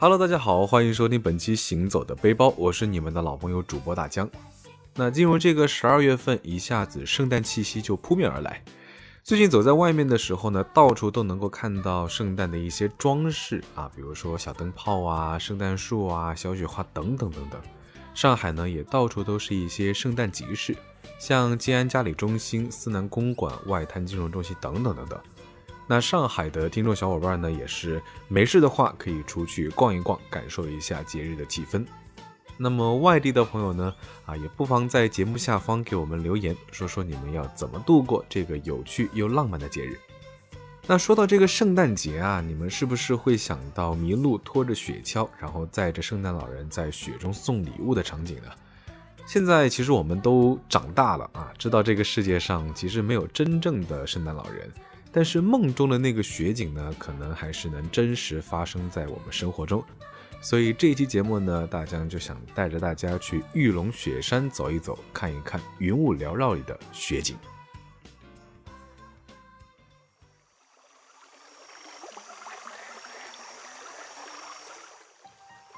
Hello，大家好，欢迎收听本期《行走的背包》，我是你们的老朋友主播大江。那进入这个十二月份，一下子圣诞气息就扑面而来。最近走在外面的时候呢，到处都能够看到圣诞的一些装饰啊，比如说小灯泡啊、圣诞树啊、小雪花等等等等。上海呢，也到处都是一些圣诞集市，像静安嘉里中心、思南公馆、外滩金融中心等等等等。那上海的听众小伙伴呢，也是没事的话可以出去逛一逛，感受一下节日的气氛。那么外地的朋友呢，啊，也不妨在节目下方给我们留言，说说你们要怎么度过这个有趣又浪漫的节日。那说到这个圣诞节啊，你们是不是会想到麋鹿拖着雪橇，然后载着圣诞老人在雪中送礼物的场景呢？现在其实我们都长大了啊，知道这个世界上其实没有真正的圣诞老人。但是梦中的那个雪景呢，可能还是能真实发生在我们生活中。所以这一期节目呢，大江就想带着大家去玉龙雪山走一走，看一看云雾缭绕里的雪景。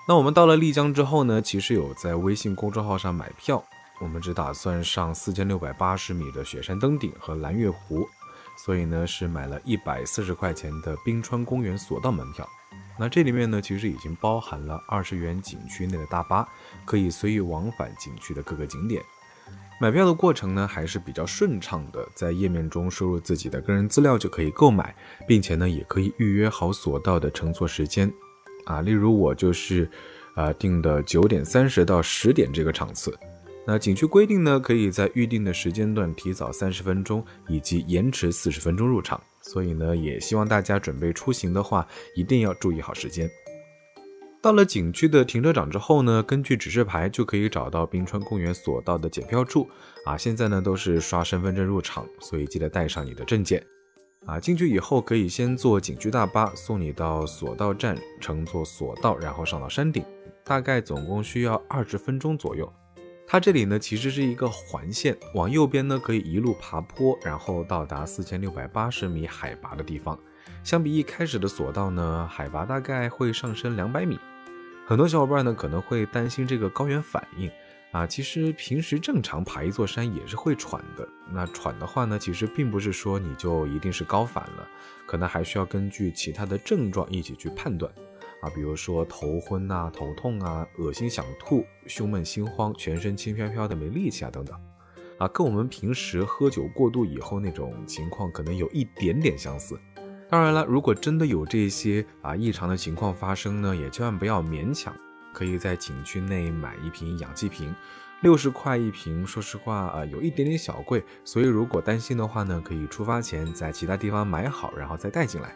那我们到了丽江之后呢，其实有在微信公众号上买票，我们只打算上四千六百八十米的雪山登顶和蓝月湖。所以呢，是买了一百四十块钱的冰川公园索道门票。那这里面呢，其实已经包含了二十元景区内的大巴，可以随意往返景区的各个景点。买票的过程呢，还是比较顺畅的，在页面中输入自己的个人资料就可以购买，并且呢，也可以预约好索道的乘坐时间。啊，例如我就是，呃，定的九点三十到十点这个场次。那景区规定呢，可以在预定的时间段提早三十分钟，以及延迟四十分钟入场。所以呢，也希望大家准备出行的话，一定要注意好时间。到了景区的停车场之后呢，根据指示牌就可以找到冰川公园索道的检票处。啊，现在呢都是刷身份证入场，所以记得带上你的证件。啊，进去以后可以先坐景区大巴送你到索道站，乘坐索道，然后上到山顶，大概总共需要二十分钟左右。它这里呢，其实是一个环线，往右边呢可以一路爬坡，然后到达四千六百八十米海拔的地方。相比一开始的索道呢，海拔大概会上升两百米。很多小伙伴呢可能会担心这个高原反应啊，其实平时正常爬一座山也是会喘的。那喘的话呢，其实并不是说你就一定是高反了，可能还需要根据其他的症状一起去判断。啊，比如说头昏呐、头痛啊、恶心想吐、胸闷心慌、全身轻飘飘的没力气啊等等，啊，跟我们平时喝酒过度以后那种情况可能有一点点相似。当然了，如果真的有这些啊异常的情况发生呢，也千万不要勉强，可以在景区内买一瓶氧气瓶，六十块一瓶，说实话啊有一点点小贵，所以如果担心的话呢，可以出发前在其他地方买好，然后再带进来。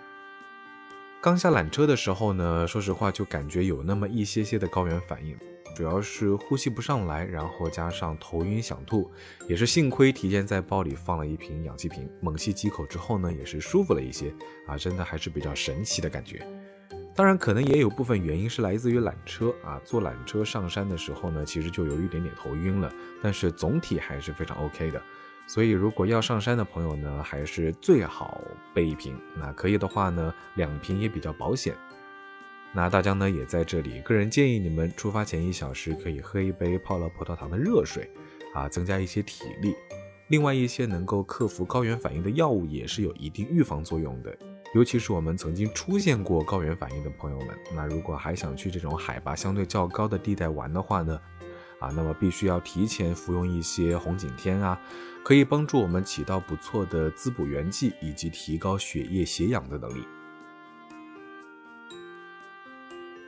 刚下缆车的时候呢，说实话就感觉有那么一些些的高原反应，主要是呼吸不上来，然后加上头晕想吐，也是幸亏提前在包里放了一瓶氧气瓶，猛吸几口之后呢，也是舒服了一些啊，真的还是比较神奇的感觉。当然，可能也有部分原因是来自于缆车啊，坐缆车上山的时候呢，其实就有一点点头晕了，但是总体还是非常 OK 的。所以，如果要上山的朋友呢，还是最好备一瓶。那可以的话呢，两瓶也比较保险。那大江呢，也在这里，个人建议你们出发前一小时可以喝一杯泡了葡萄糖的热水，啊，增加一些体力。另外一些能够克服高原反应的药物也是有一定预防作用的。尤其是我们曾经出现过高原反应的朋友们，那如果还想去这种海拔相对较高的地带玩的话呢？啊，那么必须要提前服用一些红景天啊，可以帮助我们起到不错的滋补元气以及提高血液携氧的能力。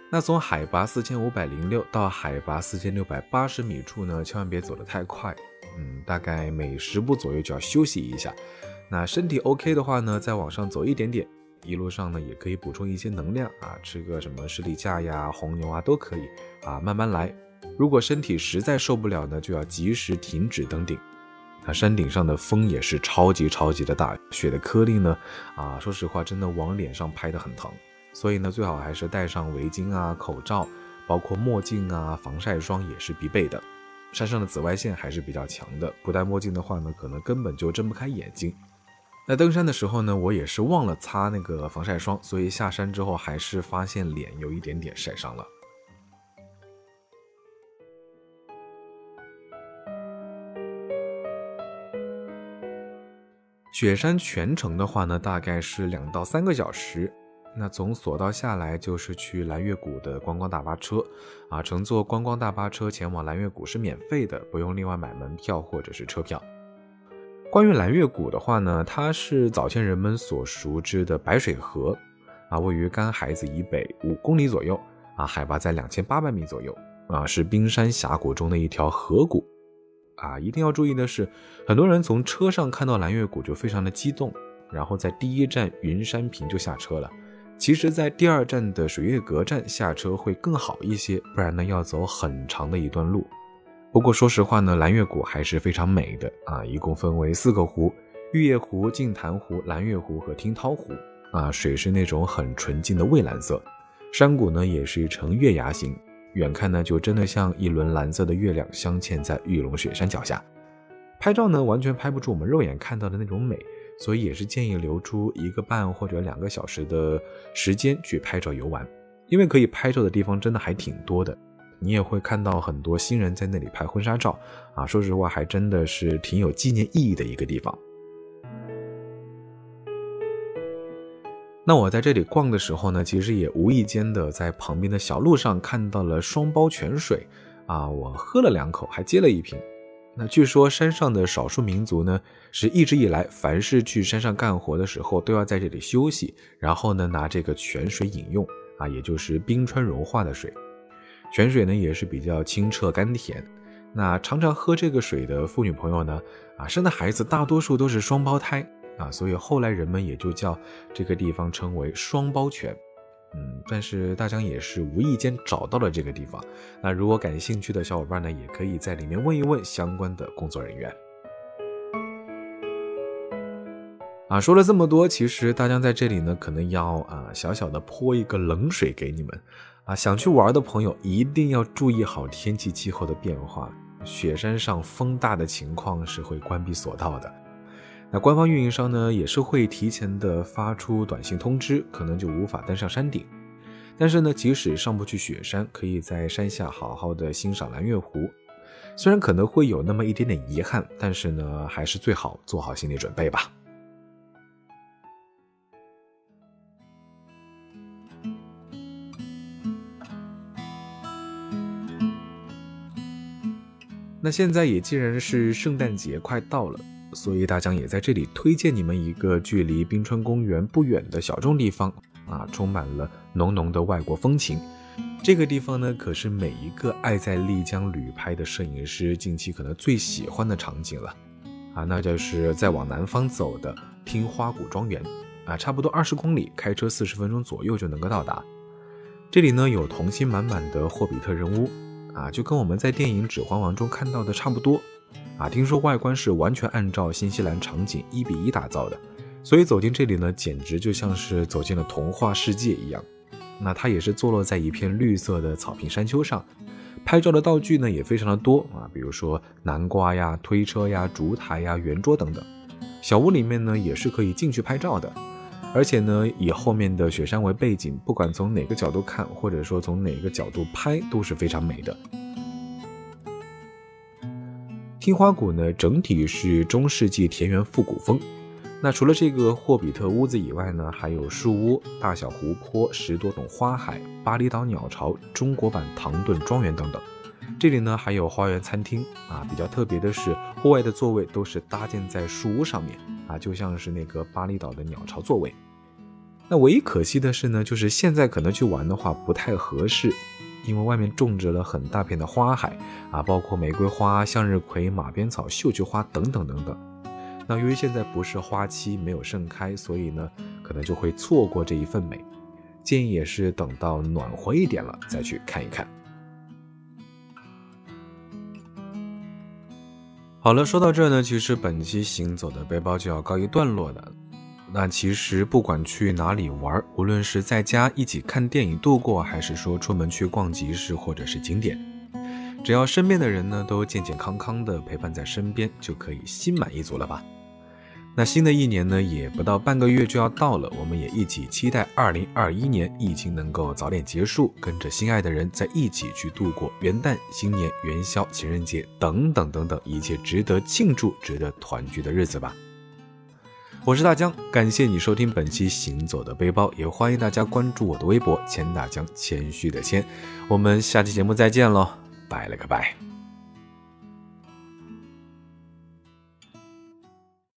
那从海拔四千五百零六到海拔四千六百八十米处呢，千万别走得太快，嗯，大概每十步左右就要休息一下。那身体 OK 的话呢，再往上走一点点，一路上呢也可以补充一些能量啊，吃个什么士力架呀、红牛啊都可以啊，慢慢来。如果身体实在受不了呢，就要及时停止登顶。那山顶上的风也是超级超级的大，雪的颗粒呢，啊，说实话真的往脸上拍的很疼。所以呢，最好还是戴上围巾啊、口罩，包括墨镜啊、防晒霜也是必备的。山上的紫外线还是比较强的，不戴墨镜的话呢，可能根本就睁不开眼睛。那登山的时候呢，我也是忘了擦那个防晒霜，所以下山之后还是发现脸有一点点晒伤了。雪山全程的话呢，大概是两到三个小时。那从索道下来就是去蓝月谷的观光大巴车，啊，乘坐观光大巴车前往蓝月谷是免费的，不用另外买门票或者是车票。关于蓝月谷的话呢，它是早前人们所熟知的白水河，啊，位于干海子以北五公里左右，啊，海拔在两千八百米左右，啊，是冰山峡谷中的一条河谷。啊，一定要注意的是，很多人从车上看到蓝月谷就非常的激动，然后在第一站云山坪就下车了。其实，在第二站的水月阁站下车会更好一些，不然呢要走很长的一段路。不过说实话呢，蓝月谷还是非常美的啊，一共分为四个湖：玉叶湖、镜潭湖、蓝月湖和听涛湖。啊，水是那种很纯净的蔚蓝色，山谷呢也是呈月牙形。远看呢，就真的像一轮蓝色的月亮镶嵌在玉龙雪山脚下。拍照呢，完全拍不出我们肉眼看到的那种美，所以也是建议留出一个半或者两个小时的时间去拍照游玩，因为可以拍照的地方真的还挺多的。你也会看到很多新人在那里拍婚纱照啊，说实话，还真的是挺有纪念意义的一个地方。那我在这里逛的时候呢，其实也无意间的在旁边的小路上看到了双胞泉水，啊，我喝了两口，还接了一瓶。那据说山上的少数民族呢，是一直以来凡是去山上干活的时候都要在这里休息，然后呢拿这个泉水饮用，啊，也就是冰川融化的水。泉水呢也是比较清澈甘甜。那常常喝这个水的妇女朋友呢，啊，生的孩子大多数都是双胞胎。啊，所以后来人们也就叫这个地方称为双胞泉，嗯，但是大江也是无意间找到了这个地方。那如果感兴趣的小伙伴呢，也可以在里面问一问相关的工作人员。啊，说了这么多，其实大江在这里呢，可能要啊小小的泼一个冷水给你们。啊，想去玩的朋友一定要注意好天气气候的变化，雪山上风大的情况是会关闭索道的。那官方运营商呢，也是会提前的发出短信通知，可能就无法登上山顶。但是呢，即使上不去雪山，可以在山下好好的欣赏蓝月湖。虽然可能会有那么一点点遗憾，但是呢，还是最好做好心理准备吧。那现在也既然是圣诞节快到了。所以大江也在这里推荐你们一个距离冰川公园不远的小众地方啊，充满了浓浓的外国风情。这个地方呢，可是每一个爱在丽江旅拍的摄影师近期可能最喜欢的场景了啊，那就是再往南方走的听花谷庄园啊，差不多二十公里，开车四十分钟左右就能够到达。这里呢有童心满满的霍比特人屋啊，就跟我们在电影《指环王》中看到的差不多。啊，听说外观是完全按照新西兰场景一比一打造的，所以走进这里呢，简直就像是走进了童话世界一样。那它也是坐落在一片绿色的草坪山丘上，拍照的道具呢也非常的多啊，比如说南瓜呀、推车呀、烛台呀、圆桌等等。小屋里面呢也是可以进去拍照的，而且呢以后面的雪山为背景，不管从哪个角度看，或者说从哪个角度拍都是非常美的。听花谷呢，整体是中世纪田园复古风。那除了这个霍比特屋子以外呢，还有树屋、大小湖泊、十多种花海、巴厘岛鸟巢、中国版唐顿庄园等等。这里呢还有花园餐厅啊，比较特别的是，户外的座位都是搭建在树屋上面啊，就像是那个巴厘岛的鸟巢座位。那唯一可惜的是呢，就是现在可能去玩的话不太合适。因为外面种植了很大片的花海啊，包括玫瑰花、向日葵、马鞭草、绣球花等等等等。那由于现在不是花期，没有盛开，所以呢，可能就会错过这一份美。建议也是等到暖和一点了再去看一看。好了，说到这呢，其实本期行走的背包就要告一段落了。那其实不管去哪里玩，无论是在家一起看电影度过，还是说出门去逛集市或者是景点，只要身边的人呢都健健康康的陪伴在身边，就可以心满意足了吧。那新的一年呢，也不到半个月就要到了，我们也一起期待二零二一年疫情能够早点结束，跟着心爱的人在一起去度过元旦、新年、元宵、情人节等等等等一切值得庆祝、值得团聚的日子吧。我是大江，感谢你收听本期《行走的背包》，也欢迎大家关注我的微博“钱大江”，谦虚的谦。我们下期节目再见喽，拜了个拜。